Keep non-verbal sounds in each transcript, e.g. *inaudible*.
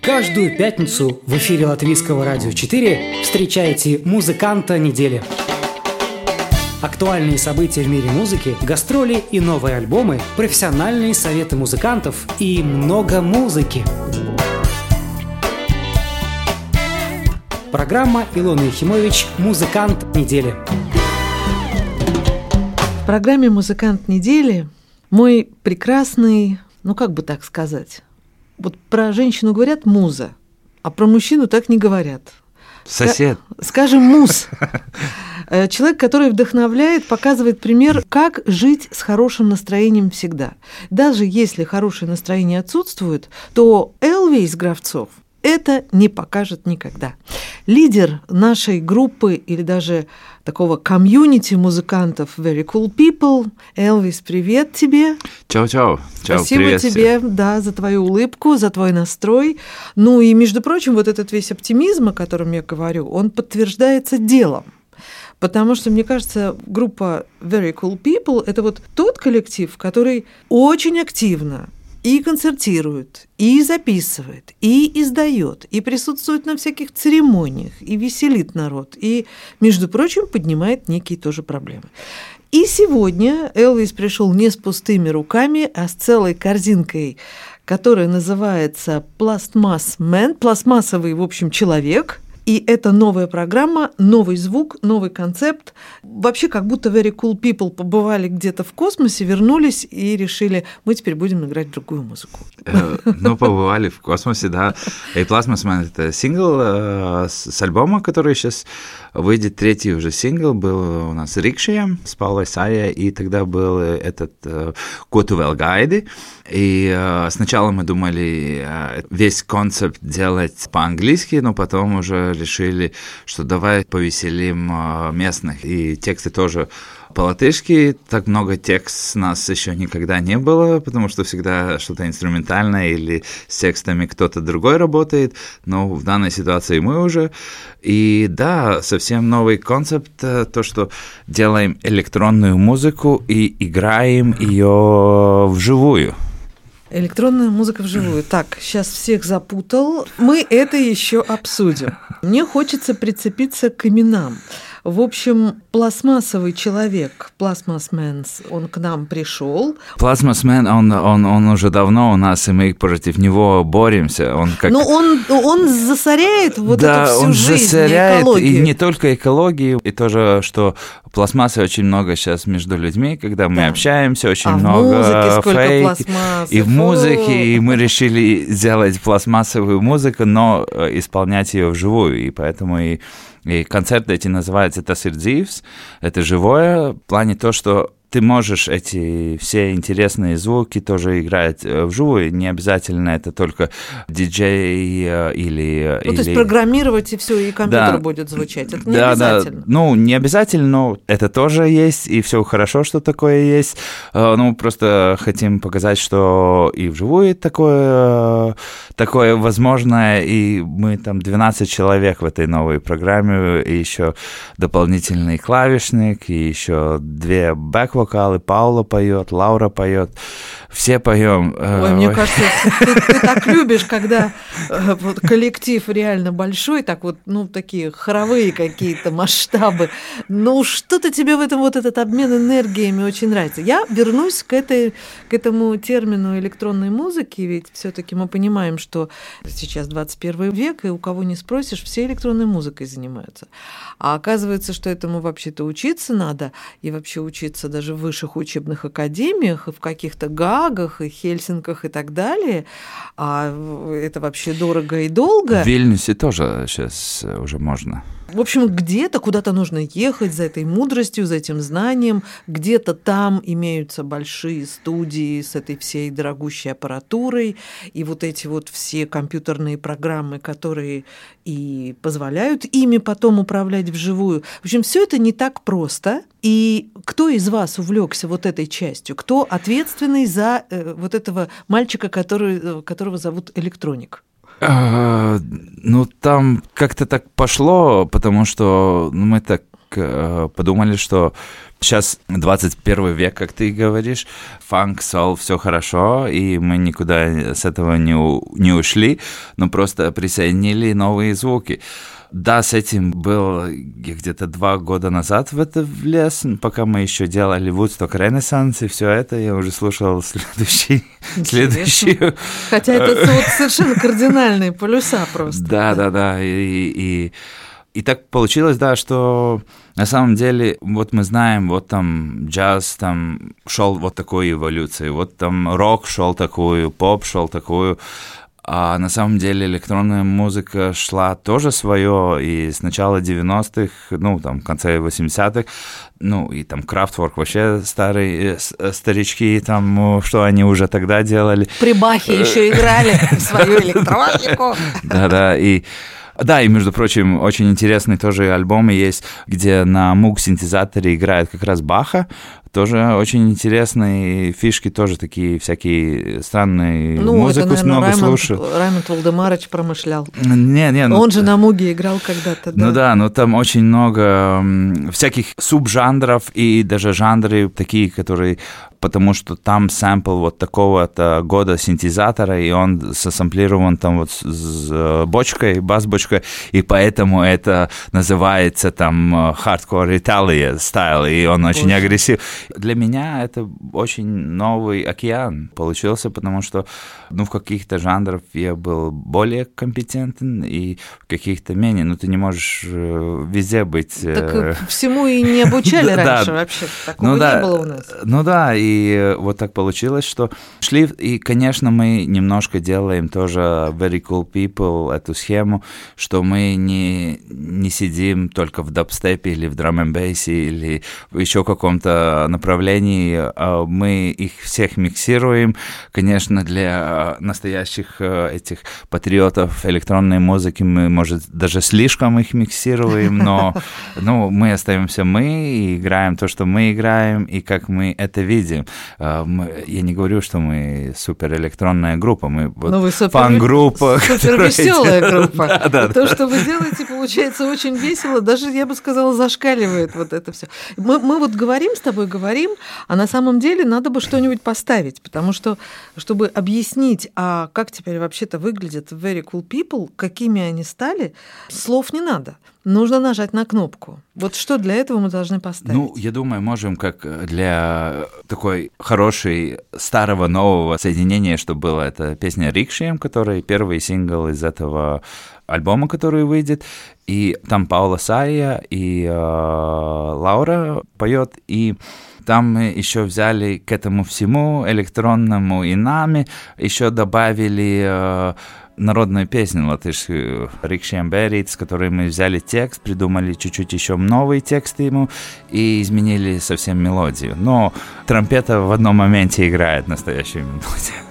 Каждую пятницу в эфире Латвийского радио 4 встречайте музыканта недели. Актуальные события в мире музыки, гастроли и новые альбомы, профессиональные советы музыкантов и много музыки. Программа Илона Ехимович «Музыкант недели». В программе «Музыкант недели» мой прекрасный, ну как бы так сказать, вот про женщину говорят муза, а про мужчину так не говорят. Сосед. Скажем, муз. Э, человек, который вдохновляет, показывает пример, как жить с хорошим настроением всегда. Даже если хорошее настроение отсутствует, то Элви из Гравцов это не покажет никогда. Лидер нашей группы или даже такого комьюнити музыкантов Very Cool People. Элвис, привет тебе. Чао-чао. Чао, Спасибо привет тебе, всем. да, за твою улыбку, за твой настрой. Ну и, между прочим, вот этот весь оптимизм, о котором я говорю, он подтверждается делом. Потому что, мне кажется, группа Very Cool People – это вот тот коллектив, который очень активно и концертирует, и записывает, и издает, и присутствует на всяких церемониях, и веселит народ, и, между прочим, поднимает некие тоже проблемы. И сегодня Элвис пришел не с пустыми руками, а с целой корзинкой, которая называется «Пластмасс Мэн», пластмассовый, в общем, человек – и это новая программа, новый звук, новый концепт. Вообще, как будто Very Cool People побывали где-то в космосе, вернулись и решили, мы теперь будем играть другую музыку. Э, ну, побывали в космосе, да. И Plasma это сингл э, с альбома, который сейчас выйдет. Третий уже сингл был у нас Рикшия с Паулой Сая, и тогда был этот Котувел Гайды. И сначала мы думали весь концепт делать по-английски, но потом уже решили, что давай повеселим а, местных. И тексты тоже по-латышски. Так много текст нас еще никогда не было, потому что всегда что-то инструментальное или с текстами кто-то другой работает. Но в данной ситуации мы уже. И да, совсем новый концепт, э, то, что делаем электронную музыку и играем ее вживую. Электронная музыка вживую. Так, сейчас всех запутал. Мы это еще обсудим. Мне хочется прицепиться к именам. В общем, пластмассовый человек, пластмассменс, он к нам пришел. Пластмассмен, он, он, он уже давно у нас, и мы против него боремся. Он как... Ну, он, он засоряет вот да, эту всю он жизнь, засоряет, экологию. и не только экологию, и тоже, что пластмассы очень много сейчас между людьми, когда мы да. общаемся, очень а много в музыке фейк, и в музыке, и мы решили сделать пластмассовую музыку, но э, исполнять ее вживую, и поэтому и и концерты эти называются «Tas это живое, в плане то, что ты можешь эти все интересные звуки тоже играть э, вживую, не обязательно это только диджей э, или... Ну, или... то есть программировать и все, и компьютер да. будет звучать, это не да, обязательно. Да. Ну, не обязательно, но это тоже есть, и все хорошо, что такое есть. Э, ну, просто хотим показать, что и вживую такое, такое возможно, и мы там 12 человек в этой новой программе, и еще дополнительный клавишник, и еще две бэк вокалы, Паула поет, Лаура поет, все поем. Э, Ой, мне кажется, *laughs* ты, ты так любишь, когда э, вот, коллектив реально большой, так вот, ну, такие хоровые какие-то масштабы. Ну, что-то тебе в этом вот этот обмен энергиями очень нравится. Я вернусь к, этой, к этому термину электронной музыки, ведь все таки мы понимаем, что сейчас 21 век, и у кого не спросишь, все электронной музыкой занимаются. А оказывается, что этому вообще-то учиться надо, и вообще учиться даже в высших учебных академиях, и в каких-то Гагах, и Хельсинках и так далее. А это вообще дорого и долго. В Вильнюсе тоже сейчас уже можно. В общем, где-то куда-то нужно ехать за этой мудростью, за этим знанием. Где-то там имеются большие студии с этой всей дорогущей аппаратурой и вот эти вот все компьютерные программы, которые и позволяют ими потом управлять вживую. В общем, все это не так просто. И кто из вас увлекся вот этой частью? Кто ответственный за э, вот этого мальчика, который, э, которого зовут Электроник? А, ну, там как-то так пошло, потому что ну, мы так э, подумали, что сейчас 21 век, как ты говоришь, фанк, сол, все хорошо, и мы никуда с этого не, не ушли, но просто присоединили новые звуки. Да, с этим был где-то два года назад в это влез, пока мы еще делали Вудсток Ренессанс, и все это я уже слушал *laughs* следующий, следующую. Хотя это вот совершенно кардинальные полюса просто. *laughs* Да, да, да, и, и, и так получилось, да, что на самом деле, вот мы знаем, вот там джаз там шел вот такой эволюции, вот там рок шел такую, поп шел такую, а на самом деле электронная музыка шла тоже свое, и с начала 90-х, ну, там, в конце 80-х, ну, и там Крафтворк вообще старые, э, старички, там, что они уже тогда делали. При Бахе еще играли *laughs* свою электронику. Да-да, и да, и, между прочим, очень интересный тоже альбом есть, где на муг-синтезаторе играет как раз Баха, тоже очень интересные фишки, тоже такие всякие странные. Ну, Музыку это, наверное, много Раймонд, слушаю. Раймонд Валдемарович промышлял. Не, не, ну, Он же на Муге играл когда-то. Да. Ну да, но там очень много всяких субжанров и даже жанры такие, которые потому что там сэмпл вот такого-то года синтезатора, и он сосамплирован там вот с, с э, бочкой, бас-бочкой, и поэтому это называется там hardcore Italia style, и он Боже. очень агрессив. Для меня это очень новый океан получился, потому что ну, в каких-то жанрах я был более компетентен, и в каких-то менее. Ну, ты не можешь э, везде быть... Э, так всему и не обучали *laughs* раньше вообще. Такого ну, не было у нас. Ну да, и вот так получилось, что шли... И, конечно, мы немножко делаем тоже Very Cool People, эту схему, что мы не, не сидим только в дабстепе или в драм н или еще каком-то направлении. А мы их всех миксируем, конечно, для настоящих э, этих патриотов электронной музыки, мы, может, даже слишком их миксируем, но *laughs* ну, мы остаемся мы и играем то, что мы играем, и как мы это видим. Э, я не говорю, что мы супер электронная группа, мы вот ну, фан-группа. Супер *laughs* веселая группа. *laughs* да, да, то, да. что вы делаете, получается очень весело, даже, я бы сказала, зашкаливает вот это все. Мы, мы вот говорим с тобой, говорим, а на самом деле надо бы что-нибудь поставить, потому что, чтобы объяснить а как теперь вообще-то выглядят Very Cool People, какими они стали, слов не надо. Нужно нажать на кнопку. Вот что для этого мы должны поставить? Ну, я думаю, можем как для такой хорошей старого нового соединения, что было это песня Рикшием, который первый сингл из этого альбома, который выйдет, и там Паула Сая и э, Лаура поет, и там мы еще взяли к этому всему электронному и нами, еще добавили э, народную песню латышскую Рикшем Берит, с которой мы взяли текст, придумали чуть-чуть еще новый текст ему и изменили совсем мелодию. Но трампета в одном моменте играет настоящую мелодию.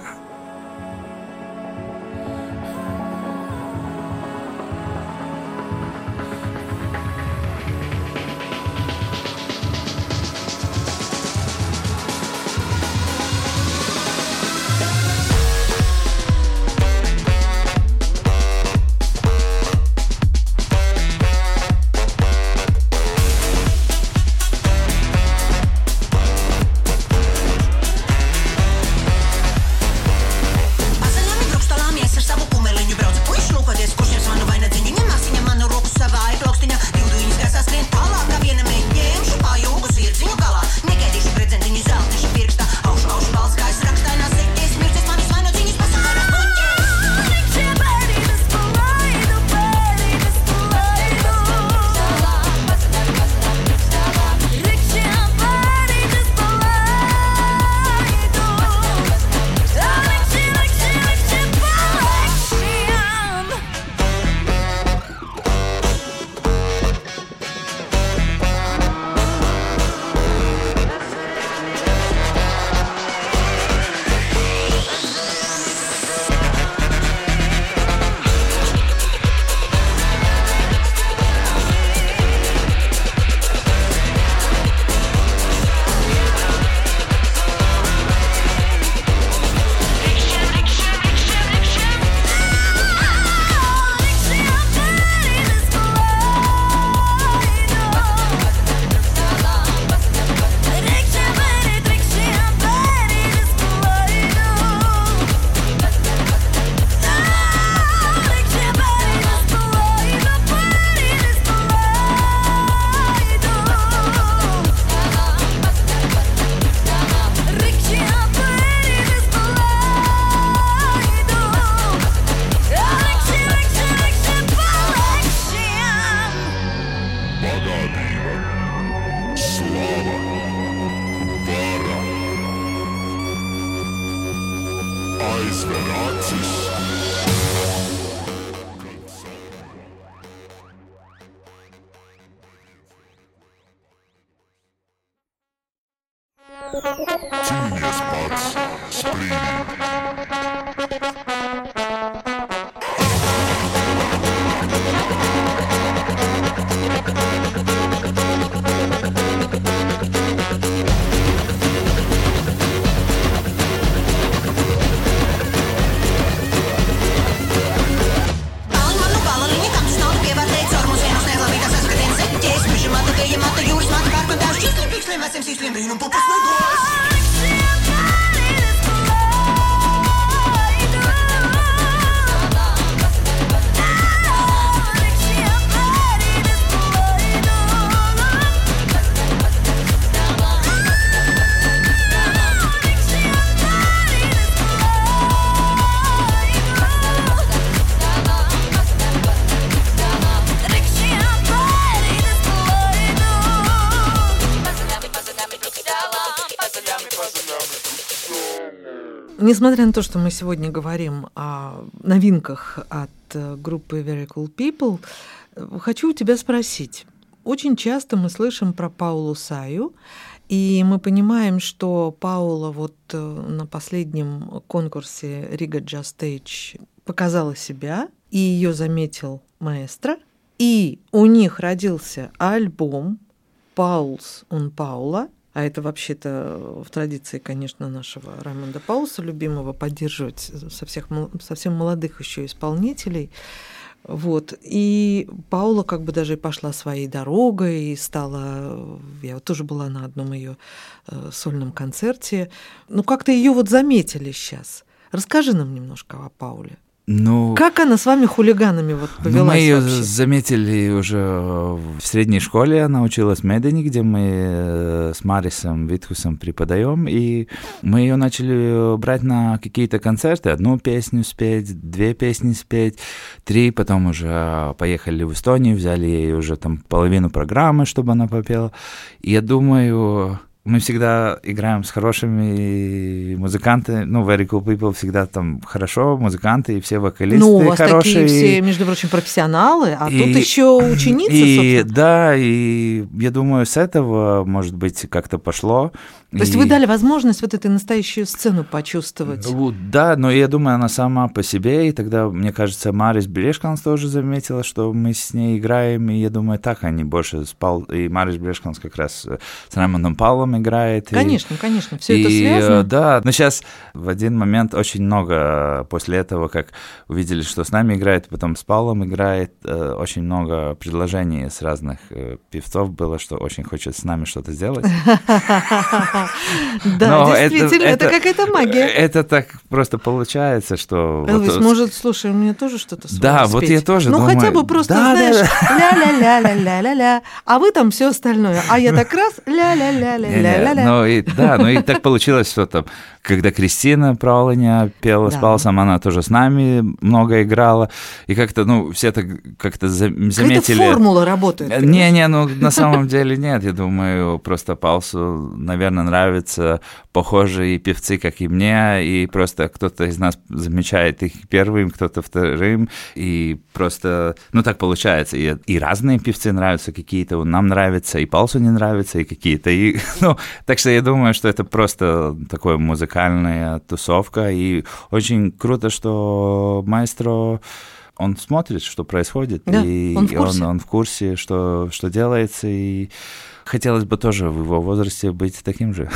Genius Box Bleeding. Несмотря на то, что мы сегодня говорим о новинках от э, группы Very Cool People, э, хочу у тебя спросить. Очень часто мы слышим про Паулу Саю, и мы понимаем, что Паула вот э, на последнем конкурсе Riga Just Stage показала себя, и ее заметил маэстро, и у них родился альбом «Паулс он Паула», а это вообще-то в традиции, конечно, нашего Раймонда Пауса, любимого, поддерживать со всех совсем молодых еще исполнителей. Вот. И Паула как бы даже пошла своей дорогой и стала... Я тоже была на одном ее э, сольном концерте. Ну, как-то ее вот заметили сейчас. Расскажи нам немножко о Пауле. Ну, как она с вами хулиганами вот повелась ну, Мы ее вообще? заметили уже в средней школе, она училась в Медени, где мы э, с Марисом Витхусом преподаем, и мы ее начали брать на какие-то концерты, одну песню спеть, две песни спеть, три, потом уже поехали в Эстонию, взяли ей уже там половину программы, чтобы она попела. И я думаю, мы всегда играем с хорошими музыкантами, ну, Very Cool People всегда там хорошо, музыканты и все вокалисты Ну, у вас хорошие. такие все, между прочим, профессионалы, а и, тут еще ученица, и, собственно. Да, и я думаю, с этого, может быть, как-то пошло. То есть вы дали возможность вот этой настоящую сцену почувствовать? Ну, да, но я думаю, она сама по себе, и тогда, мне кажется, Марис Берешканс тоже заметила, что мы с ней играем, и я думаю, так они больше спал, и Марис Берешканс как раз с Раймондом Павлом играет. Конечно, и, конечно, все и, это связано. Да, но сейчас в один момент очень много после этого, как увидели, что с нами играет, потом с Павлом играет, э, очень много предложений с разных э, певцов было, что очень хочет с нами что-то сделать. *laughs* *laughs* Да, действительно, это какая-то магия. Это так просто получается, что... Элвис, может, слушай, у меня тоже что-то Да, вот я тоже Ну, хотя бы просто, знаешь, ля-ля-ля-ля-ля-ля-ля, а вы там все остальное. А я так раз, ля-ля-ля-ля-ля-ля. Ну, да, ну и так получилось, что там когда Кристина Прауленя пела с Палсом, она тоже с нами много играла, и как-то, ну, все так как-то заметили... Формула работает. Не-не, ну, на самом деле нет, я думаю, просто Палсу, наверное, нравятся похожие певцы, как и мне, и просто кто-то из нас замечает их первым, кто-то вторым, и просто, ну, так получается, и, и разные певцы нравятся, какие-то нам нравятся, и Палсу не нравятся, и какие-то, и, *laughs* ну, так что я думаю, что это просто музыкальное музыкальная тусовка, и очень круто, что маэстро он смотрит, что происходит, да, и он в курсе, он, он в курсе что, что делается, и хотелось бы тоже в его возрасте быть таким же.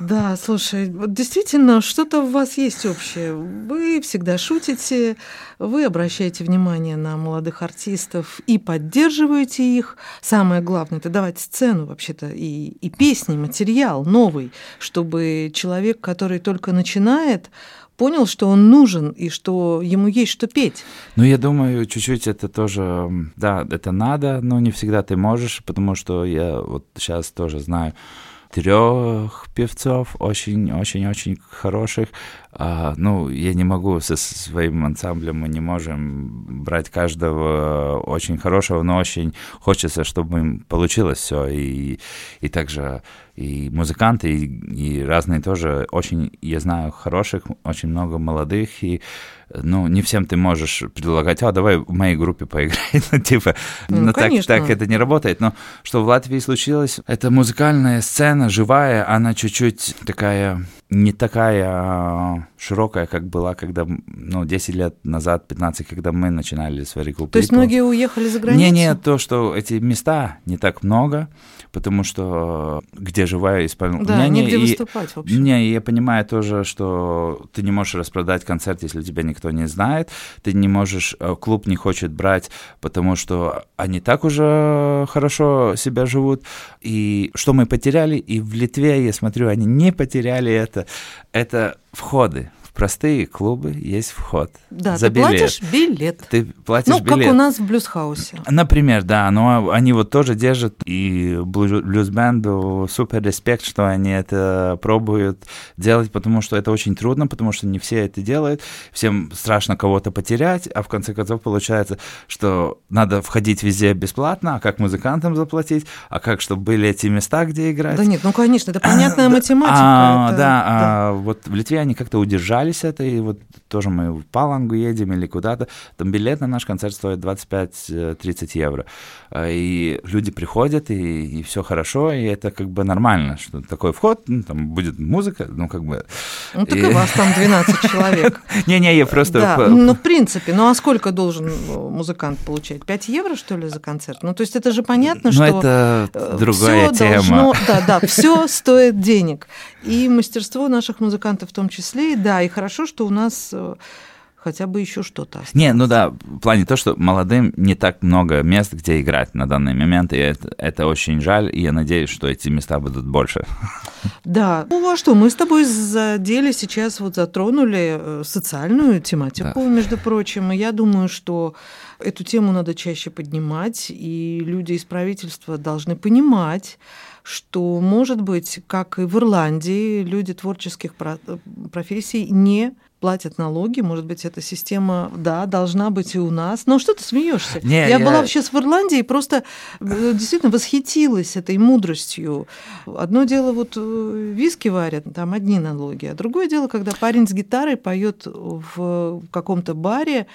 Да, слушай, вот действительно, что-то у вас есть общее. Вы всегда шутите, вы обращаете внимание на молодых артистов и поддерживаете их. Самое главное – это давать сцену вообще-то и, и песни, материал новый, чтобы человек, который только начинает, понял, что он нужен и что ему есть что петь. Ну, я думаю, чуть-чуть это тоже, да, это надо, но не всегда ты можешь, потому что я вот сейчас тоже знаю, трех певцов, очень-очень-очень хороших. А, ну, я не могу со своим ансамблем, мы не можем брать каждого очень хорошего, но очень хочется, чтобы им получилось все. И, и также и музыканты, и, и разные тоже. Очень, я знаю, хороших, очень много молодых, и ну, не всем ты можешь предлагать, а, давай в моей группе поиграй, *laughs* ну, типа, ну, ну так, так это не работает, но что в Латвии случилось, это музыкальная сцена живая, она чуть-чуть такая, не такая а, широкая, как была, когда, ну, 10 лет назад, 15, когда мы начинали с Very Cool То есть многие уехали за границу? Не, не, то, что эти места не так много, потому что где живая исполнительница... Да, не, негде и, выступать, в общем. Не, я понимаю тоже, что ты не можешь распродать концерт, если тебя никто не знает, ты не можешь, э, клуб не хочет брать, потому что они так уже хорошо себя живут, и что мы потеряли, и в Литве, я смотрю, они не потеряли это, это входы простые клубы есть вход. Да, за ты билет. платишь билет. Ты платишь Ну, билет. как у нас в Блюзхаусе. Например, да, но они вот тоже держат, и блю- блюз-бенду супер респект, что они это пробуют делать, потому что это очень трудно, потому что не все это делают, всем страшно кого-то потерять, а в конце концов получается, что надо входить везде бесплатно, а как музыкантам заплатить, а как, чтобы были эти места, где играть. Да нет, ну конечно, это понятная Да, математика. а, это- да, а вот в Литве они как-то удержались это, и вот тоже мы в Палангу едем или куда-то, там билет на наш концерт стоит 25-30 евро. А, И люди приходят, и, все хорошо, и это как бы нормально, что такой вход, ну, там будет музыка, ну как бы... Ну так И- и вас там 12 человек. *laughs* Не-не, я просто... Да, ну в принципе, ну а сколько должен э, музыкант получать? 5 евро, что ли, за концерт? Ну то есть это же понятно, Ну, что... это э, другая тема. должно- да, да, *laughs* все стоит денег. И мастерство наших музыкантов в том числе. И да, и хорошо, что у нас э, хотя бы еще что-то осталось. Не, ну да, в плане то, что молодым не так много мест, где играть на данный момент, и это, это очень жаль, и я надеюсь, что эти места будут больше. Да. Ну а что, мы с тобой задели сейчас, вот затронули э, социальную тематику, между прочим. И я думаю, что эту тему надо чаще поднимать, и люди из правительства должны понимать, что, может быть, как и в Ирландии, люди творческих про- профессий не платят налоги, может быть, эта система, да, должна быть и у нас. Но что ты смеешься? Не, я, я- была сейчас в Ирландии и просто э, действительно восхитилась этой мудростью. Одно дело, вот э, виски варят, там одни налоги, а другое дело, когда парень с гитарой поет в каком-то баре,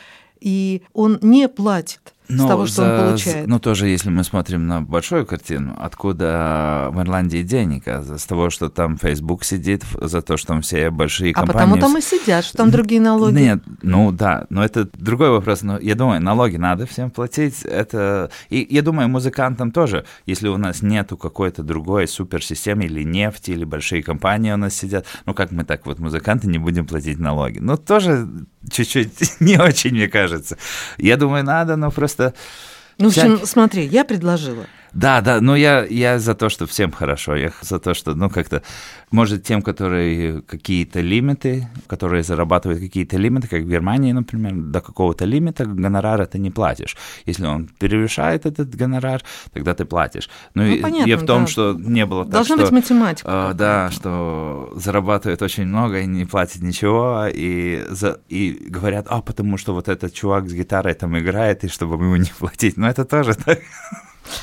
и он не платит с того, что он получает. Ну, тоже, если мы смотрим на большую картину, откуда в Ирландии денег? А с того, что там Facebook сидит, за то, что там все большие а компании... потому там и сидят, что там другие налоги. Нет, ну да, но это другой вопрос. Но я думаю, налоги надо всем платить. Это и я думаю, музыкантам тоже, если у нас нету какой-то другой суперсистемы или нефти или большие компании у нас сидят, ну как мы так вот музыканты не будем платить налоги? Ну тоже чуть-чуть *laughs* не очень, мне кажется. Я думаю, надо, но просто Ну, в общем, Всякие- смотри, я предложила. Да, да, но я, я за то, что всем хорошо. Я за то, что, ну, как-то, может, тем, которые какие-то лимиты, которые зарабатывают какие-то лимиты, как в Германии, например, до какого-то лимита гонорара ты не платишь. Если он превышает этот гонорар, тогда ты платишь. Ну, Ну, и понятно, я в том, да. что не было так, Должна что... быть математика. Какая-то. да, что зарабатывает очень много и не платит ничего, и, за, и говорят, а потому что вот этот чувак с гитарой там играет, и чтобы ему не платить. Но это тоже так.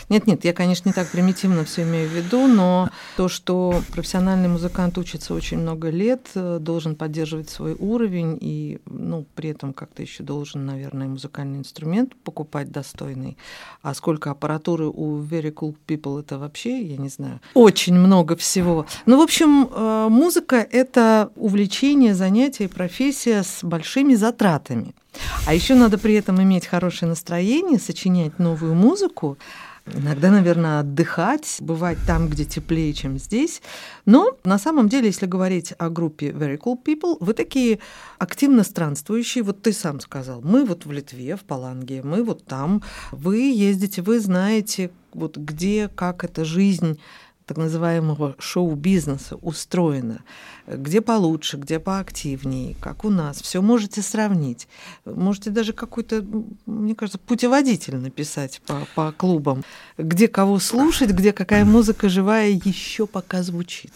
Нет, нет, я, конечно, не так примитивно все имею в виду, но то, что профессиональный музыкант учится очень много лет, э, должен поддерживать свой уровень и, ну, при этом как-то еще должен, наверное, музыкальный инструмент покупать достойный. А сколько аппаратуры у Very Cool People это вообще, я не знаю, очень много всего. Ну, в общем, э, музыка — это увлечение, занятие, профессия с большими затратами. А еще надо при этом иметь хорошее настроение, сочинять новую музыку, Иногда, наверное, отдыхать, бывать там, где теплее, чем здесь. Но на самом деле, если говорить о группе Very Cool People, вы такие активно странствующие. Вот ты сам сказал, мы вот в Литве, в Паланге, мы вот там. Вы ездите, вы знаете, вот где, как эта жизнь так называемого шоу-бизнеса устроена, где получше, где поактивнее, как у нас. Все можете сравнить. Можете даже какой-то, мне кажется, путеводитель написать по, по клубам, где кого слушать, где какая музыка живая еще пока звучит.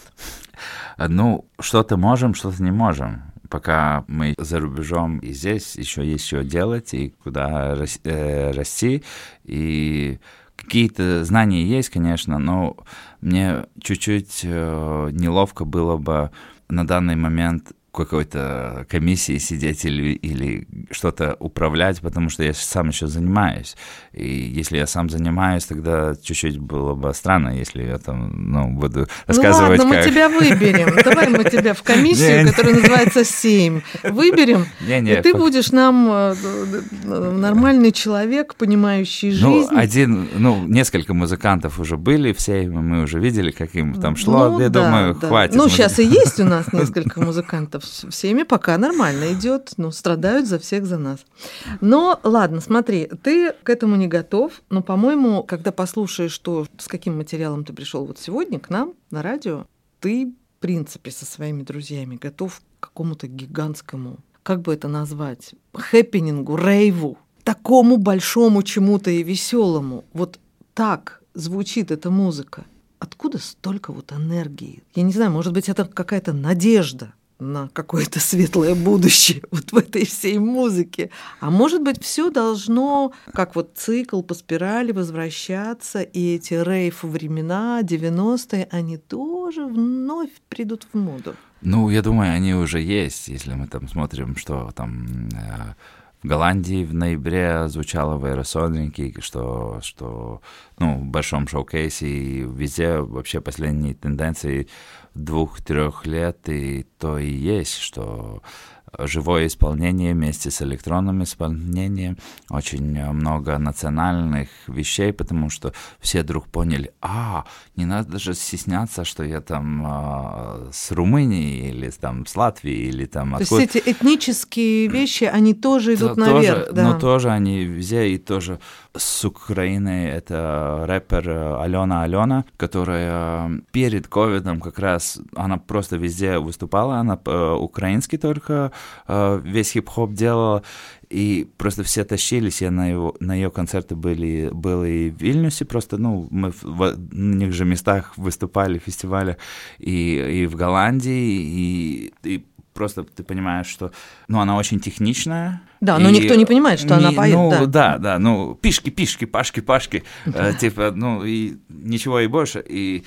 Ну, что-то можем, что-то не можем. Пока мы за рубежом и здесь еще есть что делать, и куда э, расти. И какие-то знания есть, конечно, но мне чуть-чуть э, неловко было бы на данный момент какой-то комиссии сидеть или, или что-то управлять, потому что я сам еще занимаюсь. И если я сам занимаюсь, тогда чуть-чуть было бы странно, если я там ну, буду рассказывать, ну ладно, как... мы тебя выберем. *laughs* Давай мы тебя в комиссию, которая называется «Семь», выберем, *laughs* Не-не, и ты будешь нам э, э, нормальный человек, понимающий Ну, жизнь. один, ну, несколько музыкантов уже были, все мы уже видели, как им там шло. Ну я думаю, хватит. Ну, сейчас и есть у нас *laughs* несколько музыкантов. Всеми пока нормально идет, но страдают за всех за нас. Но ладно, смотри, ты к этому не готов, но, по-моему, когда послушаешь, что, с каким материалом ты пришел вот сегодня к нам на радио, ты принципе, со своими друзьями готов к какому-то гигантскому, как бы это назвать, хэппинингу, рейву, такому большому чему-то и веселому. Вот так звучит эта музыка. Откуда столько вот энергии? Я не знаю, может быть, это какая-то надежда на какое-то *laughs* светлое будущее *laughs* вот в этой всей музыке. А может быть, все должно, как вот цикл по спирали возвращаться, и эти рейф времена 90-е, они тоже вновь придут в моду. Ну, я думаю, они уже есть, если мы там смотрим, что там э, в Голландии в ноябре звучало в Аэросонике, что, что ну, в большом шоу-кейсе и везде вообще последние тенденции двух-трех лет, и то и есть, что живое исполнение вместе с электронным исполнением, очень много национальных вещей, потому что все вдруг поняли, а, не надо даже стесняться, что я там а, с Румынии или там с Латвии или там То откуда. есть эти этнические вещи, они тоже идут да, наверх. Тоже, да. Но тоже они везде и тоже с Украины это рэпер Алена Алена, которая перед ковидом как раз, она просто везде выступала, она э, украинский только Э, весь хип-хоп делала, и просто все тащились, я на, его, на ее концерты были, был и в Вильнюсе, просто, ну, мы в, в них же местах выступали, фестивале, и, и в Голландии, и, и просто ты понимаешь, что, ну, она очень техничная. Да, но никто не понимает, что не, она поет. Ну, да. да, да, ну, пишки, пишки, пашки, пашки, э, типа, ну, и ничего и больше, и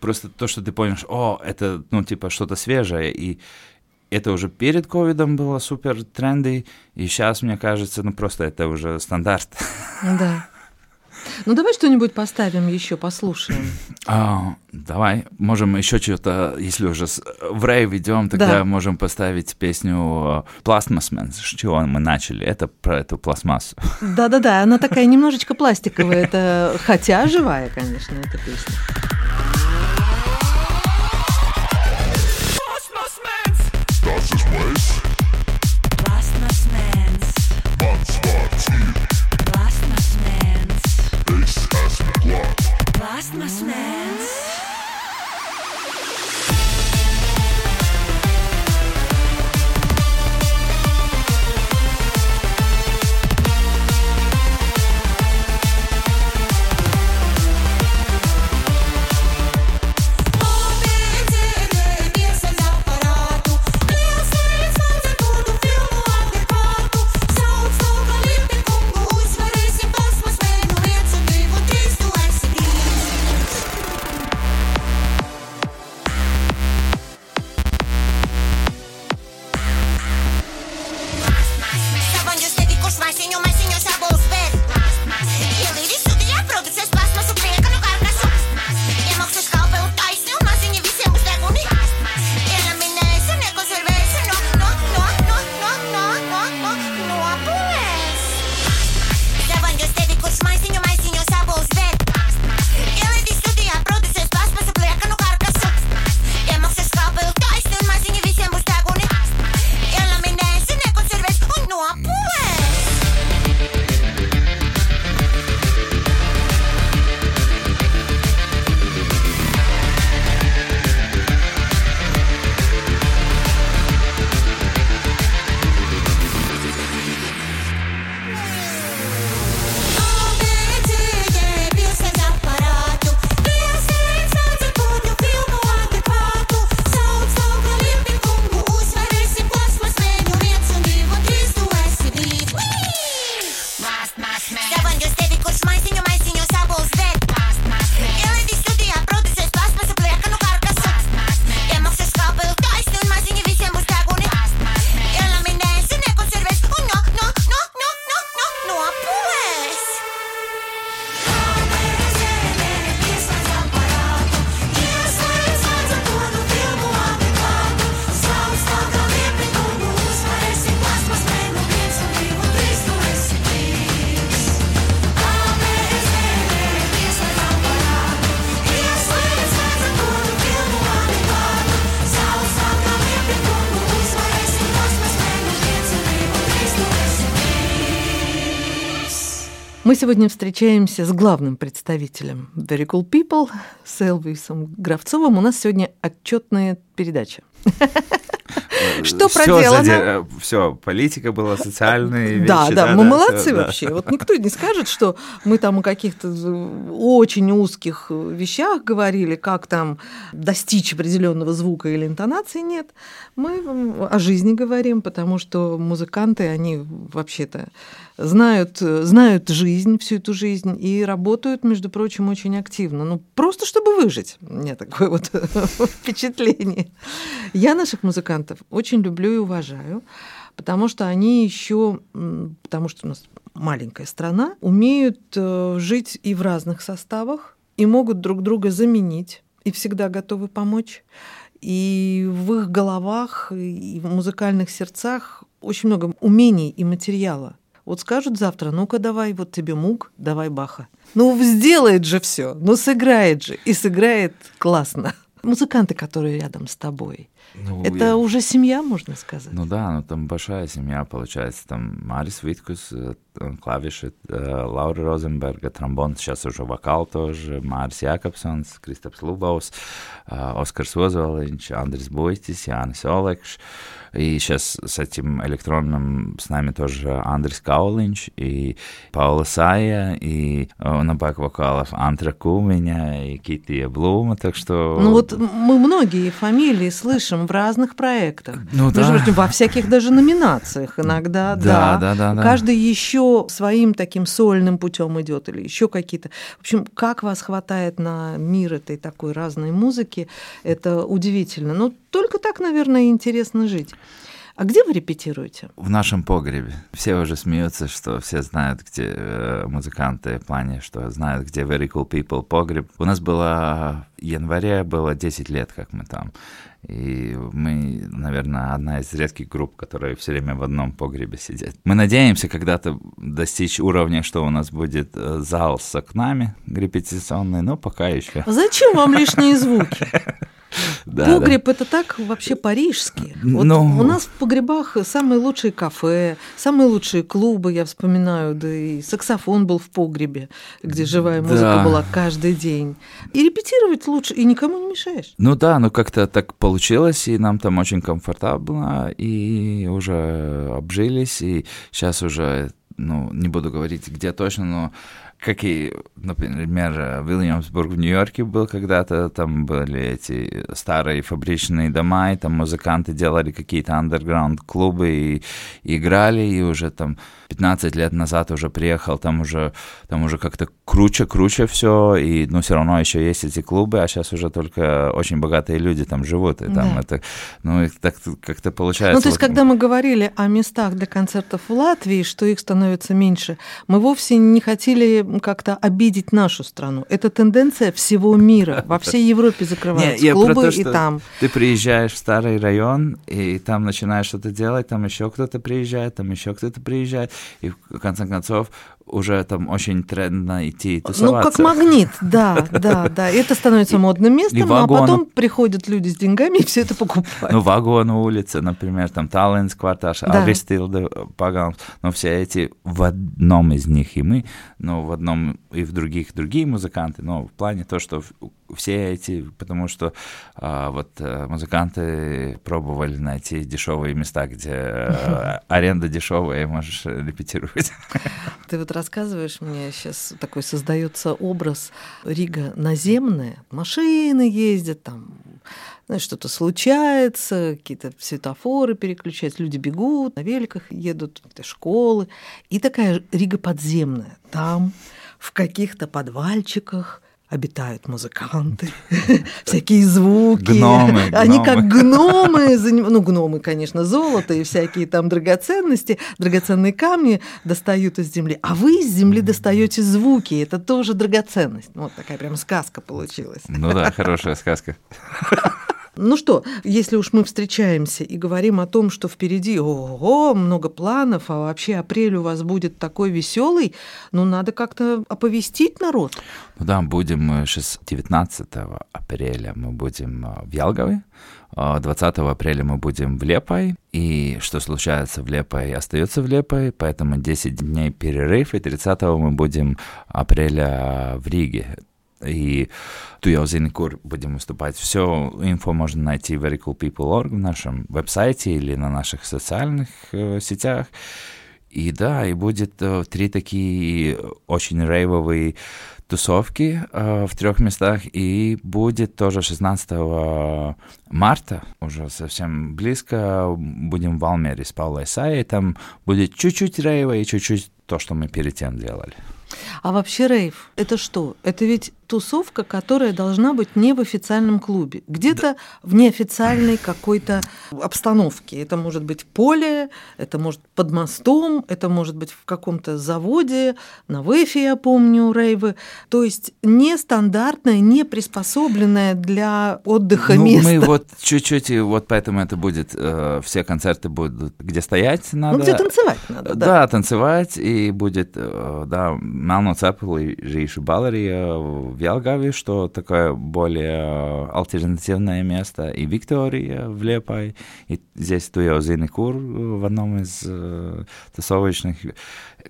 просто то, что ты понимаешь, о, это, ну, типа, что-то свежее, и это уже перед ковидом было супер тренды, и сейчас, мне кажется, ну просто это уже стандарт. Да. Ну давай что-нибудь поставим еще, послушаем. А, давай, можем еще что-то, если уже в рейв идем, тогда да. можем поставить песню «Пластмассмен», с чего мы начали, это про эту пластмассу. Да-да-да, она такая немножечко пластиковая, это, хотя живая, конечно, эта песня. Мы сегодня встречаемся с главным представителем Very Cool People, с Элвисом Гравцовым. У нас сегодня отчетная передача. *laughs* Что проделано? Все, политика была, социальные вещи. Да, да, мы молодцы вообще. Вот никто не скажет, что мы там о каких-то очень узких вещах говорили, как там достичь определенного звука или интонации. Нет, мы о жизни говорим, потому что музыканты, они вообще-то знают, знают жизнь, всю эту жизнь, и работают, между прочим, очень активно. Ну, просто чтобы выжить. Меня такое вот *laughs* впечатление. Я наших музыкантов очень люблю и уважаю, потому что они еще, потому что у нас маленькая страна, умеют э, жить и в разных составах, и могут друг друга заменить, и всегда готовы помочь. И в их головах, и в музыкальных сердцах очень много умений и материала. Вот скажут завтра, ну-ка давай, вот тебе мук, давай Баха. Ну, сделает же все, ну сыграет же, и сыграет классно. Музыканты, которые рядом с тобой, ну, это я... уже семья, можно сказать. Ну да, ну там большая семья получается. Там Марис Виткус, э, клавиши, э, Лаура Розенберга, тромбон, сейчас уже вокал тоже, Якобсонс, Кристопс Лубаус, э, Оскар Озолинч, Андрес Бойтис, Янис Олекш. И сейчас с этим электронным с нами тоже Андрес Каулинч и Паула Сая, и на бэк-вокалов Антра Куменя и Кития Блума, так что... Ну вот мы многие фамилии слышим в разных проектах. Ну да. Между во всяких даже номинациях иногда, да. Да, да, да. Каждый еще своим таким сольным путем идет или еще какие-то. В общем, как вас хватает на мир этой такой разной музыки, это удивительно. Ну, только так, наверное, интересно жить. А где вы репетируете? В нашем погребе. Все уже смеются, что все знают, где э, музыканты в плане, что знают, где Very Cool People погреб. У нас было в январе было 10 лет, как мы там. И мы, наверное, одна из редких групп, которые все время в одном погребе сидят. Мы надеемся когда-то достичь уровня, что у нас будет э, зал с окнами репетиционный, но пока еще. Зачем вам лишние звуки? Да, Погреб да. это так вообще парижский. Вот Но... У нас в погребах самые лучшие кафе, самые лучшие клубы, я вспоминаю, да и саксофон был в погребе, где живая музыка да. была каждый день. И репетировать лучше, и никому не мешаешь. Ну да, ну как-то так получилось, и нам там очень комфортабельно, и уже обжились, и сейчас уже, ну, не буду говорить, где точно, но как и, например, Вильямсбург в Нью-Йорке был когда-то, там были эти старые фабричные дома, и там музыканты делали какие-то андерграунд-клубы и, и играли, и уже там 15 лет назад уже приехал, там уже, там уже как-то круче-круче все, и, ну, все равно еще есть эти клубы, а сейчас уже только очень богатые люди там живут, и там да. это, ну, и так как-то получается. Ну, то есть, вот... когда мы говорили о местах для концертов в Латвии, что их становится меньше, мы вовсе не хотели как-то обидеть нашу страну. Это тенденция всего мира. Во всей Европе закрываются клубы то, и там. Ты приезжаешь в старый район, и там начинаешь что-то делать, там еще кто-то приезжает, там еще кто-то приезжает, и в конце концов уже там очень трендно идти тусоваться. Ну, как магнит, да, *laughs* да, да. Это становится модным местом, а потом приходят люди с деньгами и все это покупают. Ну, вагон улицы, например, там Таллинс квартал, да. Аристилда, Паганс, но все эти в одном из них и мы, но в одном и в других другие музыканты, но в плане то, что все эти, потому что а, вот э, музыканты пробовали найти дешевые места, где а, аренда дешевая, и можешь репетировать. Ты вот рассказываешь мне сейчас такой создается образ Рига наземная, машины ездят там, знаешь, что-то случается, какие-то светофоры переключаются, люди бегут, на великах едут, школы. И такая Рига подземная. Там, в каких-то подвальчиках, обитают музыканты, *laughs* всякие звуки. Гномы. Они как гномы, *laughs* ну, гномы, конечно, золото и всякие там драгоценности, драгоценные камни достают из земли, а вы из земли достаете звуки, это тоже драгоценность. Вот такая прям сказка получилась. Ну да, хорошая сказка. *laughs* Ну что, если уж мы встречаемся и говорим о том, что впереди ого, много планов, а вообще апрель у вас будет такой веселый, ну надо как-то оповестить народ. Ну да, будем мы сейчас 19 апреля мы будем э, в Ялгове, 20 апреля мы будем в Лепой, и что случается в Лепой, остается в Лепой, поэтому 10 дней перерыв, и 30 мы будем апреля в Риге. И tu jau zini, kur будем выступать. Все инфо можно найти в verycoolpeople.org в нашем веб-сайте или на наших социальных э, сетях. И да, и будет э, три такие очень рейвовые тусовки э, в трех местах, и будет тоже 16 марта, уже совсем близко, будем в Алмере с Паулой Саей, там будет чуть-чуть рейва и чуть-чуть то, что мы перед тем делали. А вообще рейв – это что? Это ведь тусовка, которая должна быть не в официальном клубе, где-то да. в неофициальной какой-то обстановке. Это может быть поле, это может под мостом, это может быть в каком-то заводе, на ВЭФе, я помню, рейвы. То есть нестандартное, не приспособленное для отдыха ну, место. Мы вот чуть-чуть, вот поэтому это будет, э, все концерты будут, где стоять надо. Ну, где танцевать надо, да. Да, танцевать, и будет, э, да, Melno Cepeli Rīšu balerija в Ялгаве, что такое более альтернативное место, и Виктория в Лепай, и здесь jau zini, kur в одном из э, тусовочных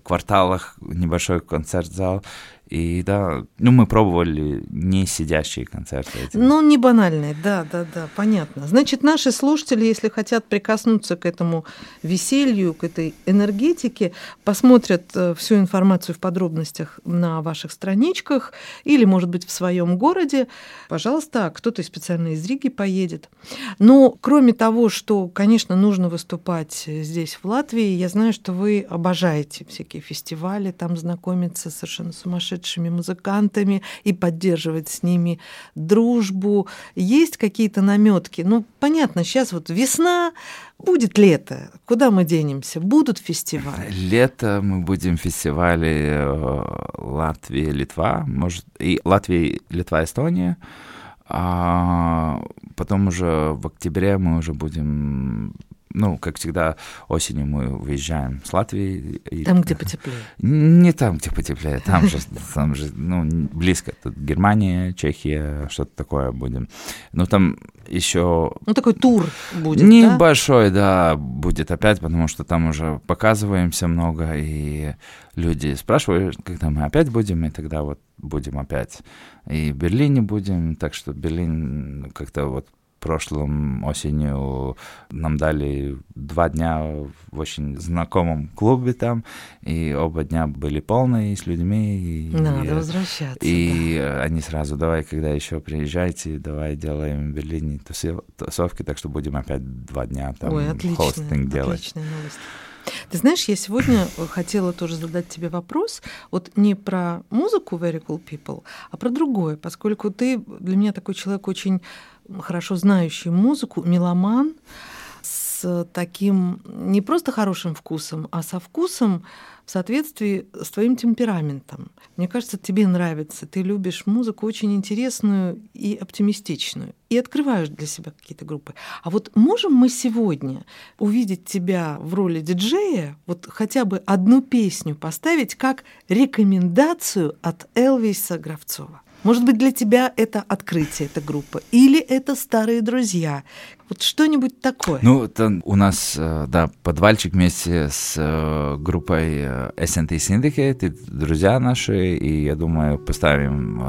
кварталах небольшой концерт-зал. И да, ну мы пробовали не сидящие концерты. Эти. Ну, не банальные, да, да, да, понятно. Значит, наши слушатели, если хотят прикоснуться к этому веселью, к этой энергетике, посмотрят э, всю информацию в подробностях на ваших страничках или, может быть, в своем городе. Пожалуйста, кто-то специально из Риги поедет. Но кроме того, что, конечно, нужно выступать здесь, в Латвии, я знаю, что вы обожаете всякие фестивали, там знакомиться совершенно сумасшедшие сумасшедшими музыкантами и поддерживать с ними дружбу. Есть какие-то наметки? Ну, понятно, сейчас вот весна, Будет лето, куда мы денемся? Будут фестивали? Лето мы будем в фестивале э, Латвия, Литва, может, и Латвия, Литва, Эстония. А потом уже в октябре мы уже будем ну, как всегда, осенью мы выезжаем с Латвии. И... Там, где потеплее? *laughs* Не там, где потеплее, там же, там же, ну, близко. Тут Германия, Чехия, что-то такое будем. Ну, там еще... Ну, такой тур будет, Небольшой, да? да, будет опять, потому что там уже показываемся много, и люди спрашивают, когда мы опять будем, и тогда вот будем опять. И в Берлине будем, так что Берлин как-то вот прошлом осенью нам дали два дня в очень знакомом клубе там, и оба дня были полные с людьми. И, Надо и, возвращаться. И да. они сразу, давай, когда еще приезжайте, давай делаем в Берлине тусовки, так что будем опять два дня там Ой, отлично, хостинг делать. Отличная новость. Ты знаешь, я сегодня хотела тоже задать тебе вопрос, вот не про музыку Very Cool People, а про другое, поскольку ты для меня такой человек очень хорошо знающий музыку, меломан, с таким не просто хорошим вкусом, а со вкусом в соответствии с твоим темпераментом. Мне кажется, тебе нравится, ты любишь музыку очень интересную и оптимистичную, и открываешь для себя какие-то группы. А вот можем мы сегодня увидеть тебя в роли диджея, вот хотя бы одну песню поставить как рекомендацию от Элвиса Гравцова? Может быть, для тебя это открытие, эта группа, или это старые друзья. Вот что-нибудь такое. Ну, это у нас, э, да, подвальчик вместе с э, группой э, SNT Syndicate, друзья наши, и я думаю, поставим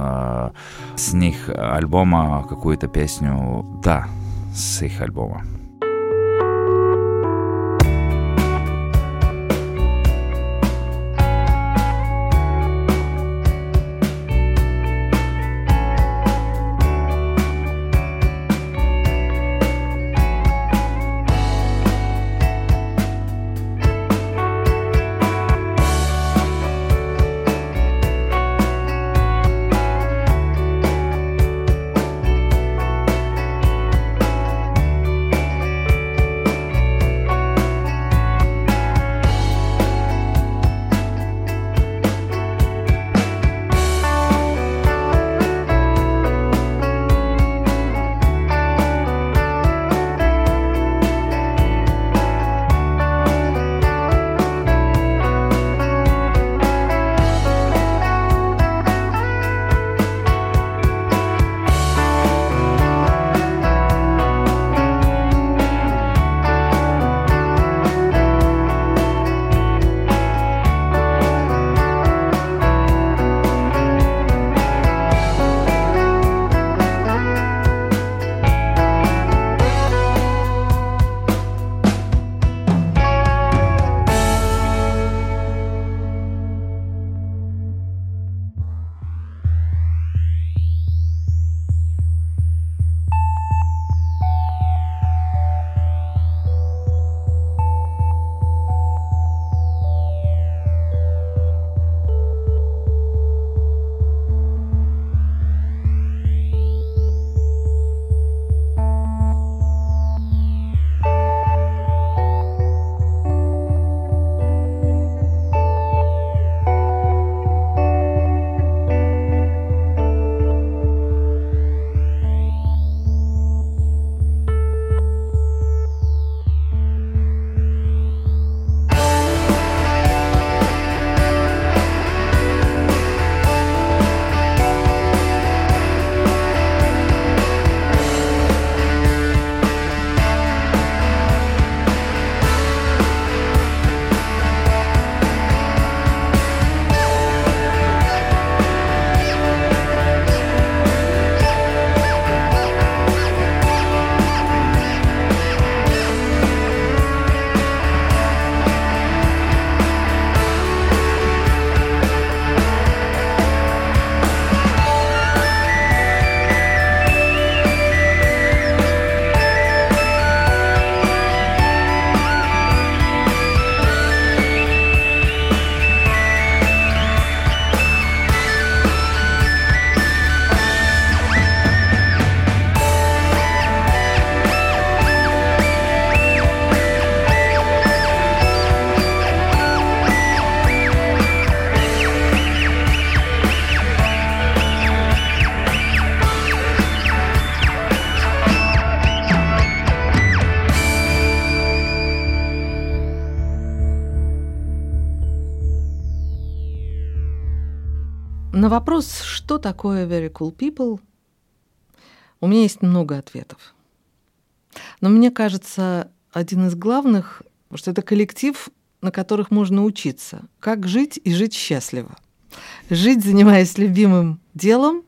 с них альбома какую-то песню, да, с их альбома. На вопрос, что такое Very Cool People, у меня есть много ответов. Но мне кажется, один из главных, что это коллектив, на которых можно учиться, как жить и жить счастливо. Жить, занимаясь любимым делом,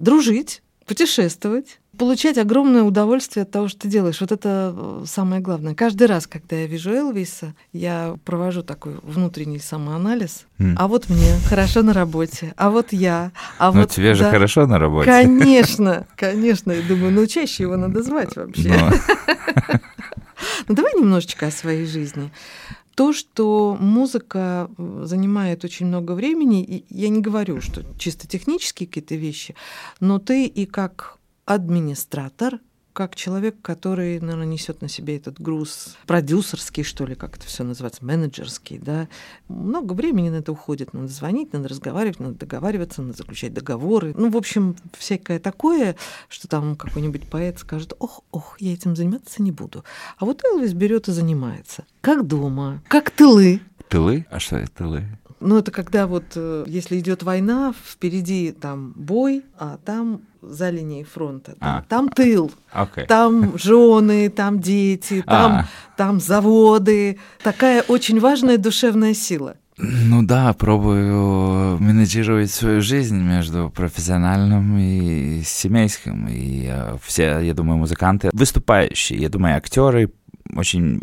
дружить, путешествовать, получать огромное удовольствие от того, что ты делаешь. Вот это э, самое главное. Каждый раз, когда я вижу Элвиса, я провожу такой внутренний самоанализ. Mm. А вот мне хорошо на работе, а вот я, а ну, вот... тебе да, же хорошо на работе. Конечно, конечно. Я думаю, ну чаще его надо звать вообще. Ну, *laughs* ну давай немножечко о своей жизни то, что музыка э, занимает очень много времени, и я не говорю, что чисто технические какие-то вещи, но ты и как администратор, как человек, который, наверное, несет на себе этот груз продюсерский, что ли, как это все называется, менеджерский, да. Много времени на это уходит. Надо звонить, надо разговаривать, надо договариваться, надо заключать договоры. Ну, в общем, всякое такое, что там какой-нибудь поэт скажет, ох, ох, я этим заниматься не буду. А вот Элвис берет и занимается. Как дома, как тылы. Тылы? А что это тылы? Ну, это когда вот, э, если идет война, впереди там бой, а там за линией фронта. А. Там тыл, okay. там жены, там дети, там, а. там заводы. Такая очень важная душевная сила. Ну да, пробую менеджировать свою жизнь между профессиональным и семейским. И э, все, я думаю, музыканты, выступающие, я думаю, актеры очень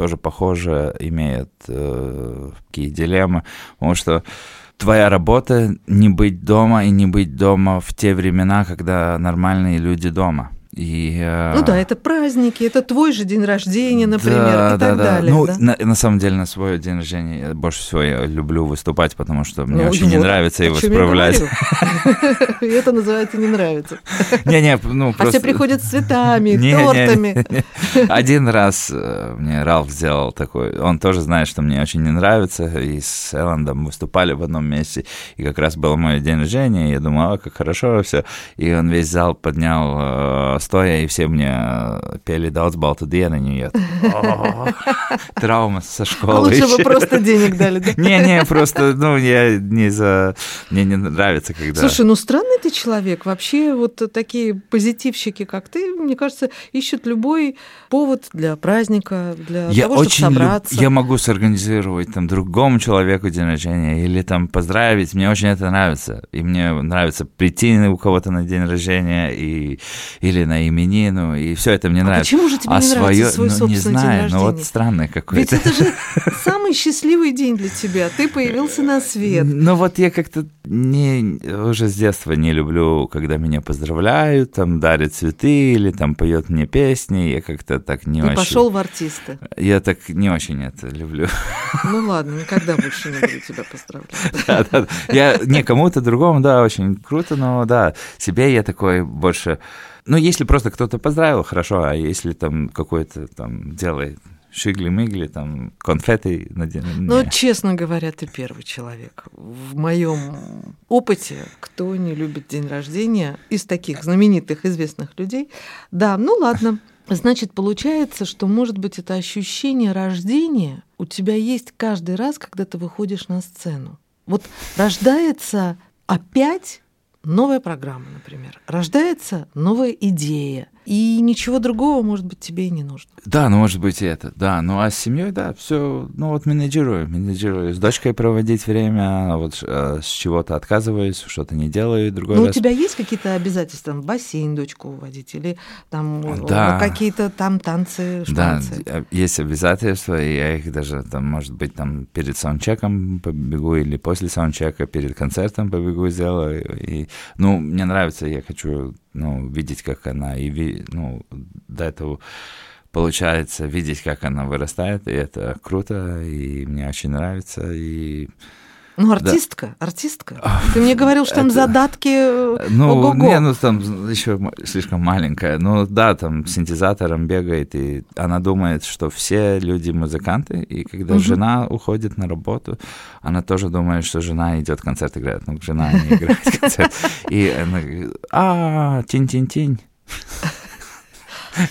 тоже похоже имеют э, такие дилеммы, потому что твоя работа не быть дома и не быть дома в те времена, когда нормальные люди дома. И, э... Ну да, это праздники, это твой же день рождения, например, да, и так да. далее. Ну, да? на, на самом деле, на свой день рождения больше всего я люблю выступать, потому что мне ну, очень вот, не нравится его справлять. *laughs* И это называется не нравится. Не-не, ну просто... А все приходят с цветами, *laughs* тортами. Один раз э, мне Ралф сделал такой, он тоже знает, что мне очень не нравится, и с Эллендом выступали в одном месте, и как раз был мой день рождения, я думал, а, как хорошо все, и он весь зал поднял все мне э, пели «Daudz baltu dienu», *laughs* и я травма со школы. А лучше бы просто *laughs* денег дали, да? Не-не, просто, ну, я не за... Мне не нравится, когда... Слушай, ну, странный ты человек. Вообще, вот такие позитивщики, как ты, мне кажется, ищут любой повод для праздника, для я того, чтобы собраться. Люб... Я могу сорганизовать там другому человеку день рождения или там поздравить. Мне очень это нравится. И мне нравится прийти у кого-то на день рождения и... или на именину, и все это мне а нравится. Почему же тебе а не свое, нравится свой ну, не знаю, ну вот странный какой-то. Ведь это же *laughs* самый счастливый день для тебя. Ты появился на свет. Ну вот я как-то не уже с детства не люблю, когда меня поздравляют, там дарят цветы или там поет мне песни. Я как-то так не Ты очень. пошел в артисты. Я так не очень это люблю. Ну ладно, никогда больше не буду тебя поздравлять. *laughs* Да, да. Я не кому-то другому, да, очень круто, но да, себе я такой больше ну, если просто кто-то поздравил, хорошо, а если там какой-то там делает шигли-мигли, там, конфеты. Ну, честно говоря, ты первый человек в моем опыте, кто не любит день рождения из таких знаменитых, известных людей. Да, ну ладно. Значит, получается, что, может быть, это ощущение рождения у тебя есть каждый раз, когда ты выходишь на сцену. Вот рождается опять новая программа, например, рождается новая идея – и ничего другого, может быть, тебе и не нужно. Да, ну, может быть, и это, да. Ну, а с семьей, да, все, ну, вот менеджерую, менеджерую. С дочкой проводить время, вот э, с чего-то отказываюсь, что-то не делаю, другой Ну, раз... у тебя есть какие-то обязательства, в бассейн дочку уводить или там да. какие-то там танцы, шпанцы? Да, есть обязательства, и я их даже, там, может быть, там перед саундчеком побегу или после саундчека, перед концертом побегу, сделаю. И, ну, мне нравится, я хочу ну, видеть, как она, и ну, до этого получается видеть, как она вырастает, и это круто, и мне очень нравится, и ну, артистка, да. артистка. Ты мне говорил, что там это... задатки э, Ну, Ого-го. не, ну там еще слишком маленькая. Ну да, там синтезатором бегает, и она думает, что все люди музыканты, и когда угу. жена уходит на работу, она тоже думает, что жена идет концерт играет. Ну, жена не играет *laughs* концерт. И она говорит, а, тинь-тинь-тинь.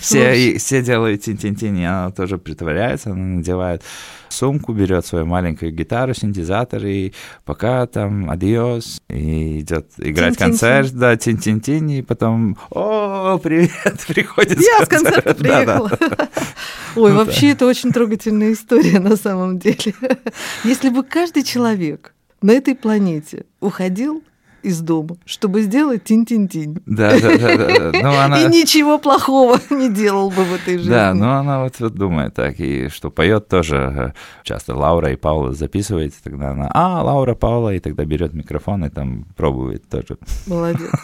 Все, все делают тин-тин-тин, и она тоже притворяется, она надевает сумку, берет свою маленькую гитару, синтезатор, и пока там адиос, и идет играть концерт, да, тин-тин-тин, и потом, о, привет, *laughs* приходит Я с концерта приехала. *laughs* Ой, вообще это очень трогательная история на самом деле. *laughs* Если бы каждый человек на этой планете уходил из дома, чтобы сделать тин-тин-тин. Да, да, да. да. *laughs* Ну, она... И ничего плохого *laughs* не делал бы в этой жизни. Да, но она вот, вот думает так, и что поет тоже часто Лаура и Паула записывает, тогда она, а, Лаура, Паула, и тогда берет микрофон и там пробует тоже. Молодец. *laughs*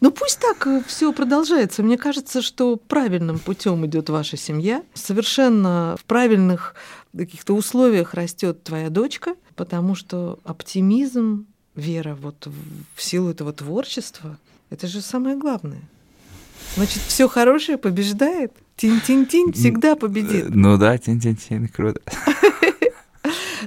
Ну пусть так все продолжается. Мне кажется, что правильным путем идет ваша семья. Совершенно в правильных каких-то условиях растет твоя дочка, потому что оптимизм, вера вот в силу этого творчества, это же самое главное. Значит, все хорошее побеждает. Тин-тин-тин всегда победит. Ну да, тин-тин-тин, круто. *laughs*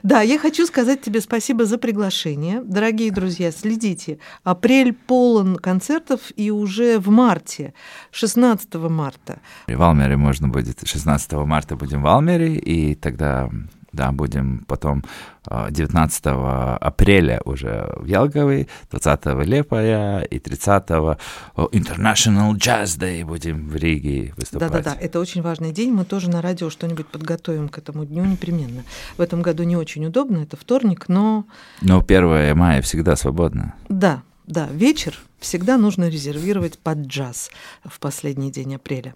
Да, я хочу сказать тебе спасибо за приглашение. Дорогие друзья, следите. Апрель полон концертов и уже в марте, 16 марта. В Валмере можно будет, 16 марта будем в Валмере, и тогда да, будем потом 19 а, апреля уже в Ялговой, 20 Лепая и 30 International Jazz Day будем в Риге выступать. Да-да-да, это очень важный день. Мы тоже на радио что-нибудь подготовим к этому дню непременно. В этом году не очень удобно, это вторник, но... Но 1 мая всегда свободно. Да, да, вечер всегда нужно резервировать под джаз в последний день апреля.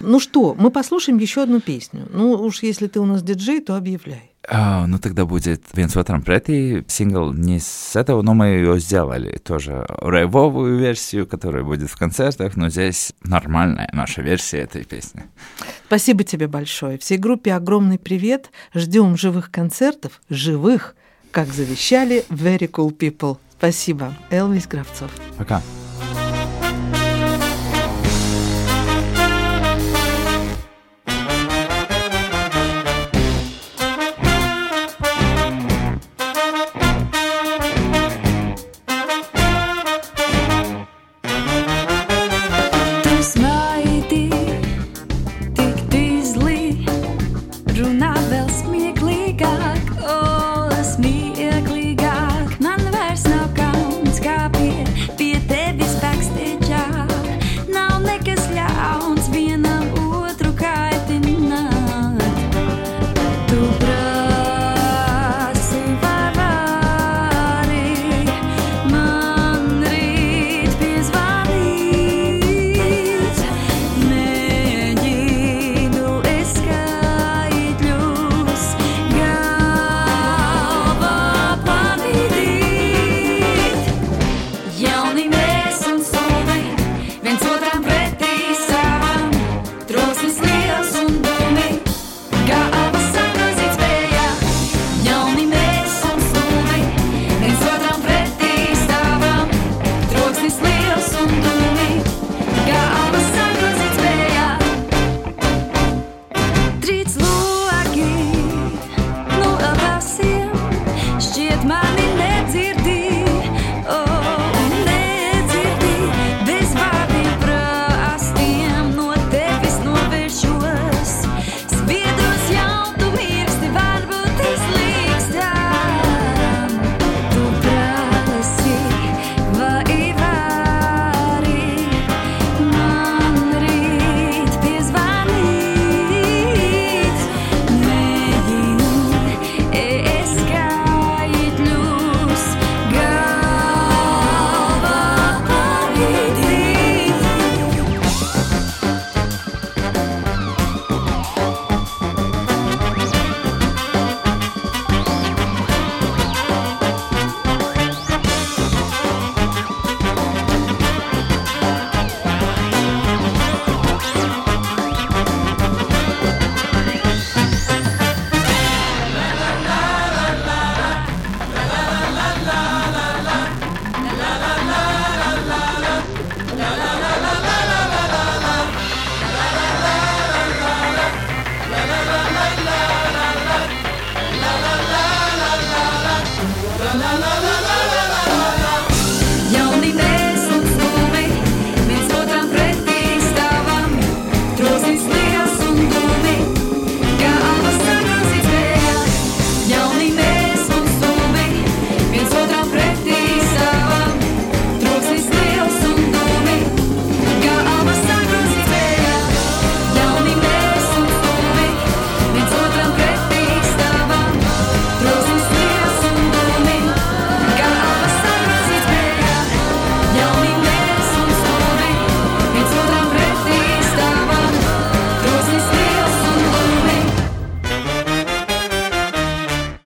Ну что, мы послушаем еще одну песню. Ну уж если ты у нас диджей, то объявляй. А, ну тогда будет «Viens otram pretī» сингл не с этого, но мы ее сделали тоже рейвовую версию, которая будет в концертах, но здесь нормальная наша версия этой песни. Спасибо тебе большое. Всей группе огромный привет. Ждем живых концертов, живых, как завещали Very Cool People. Спасибо. Элвис Кравцов. Пока. my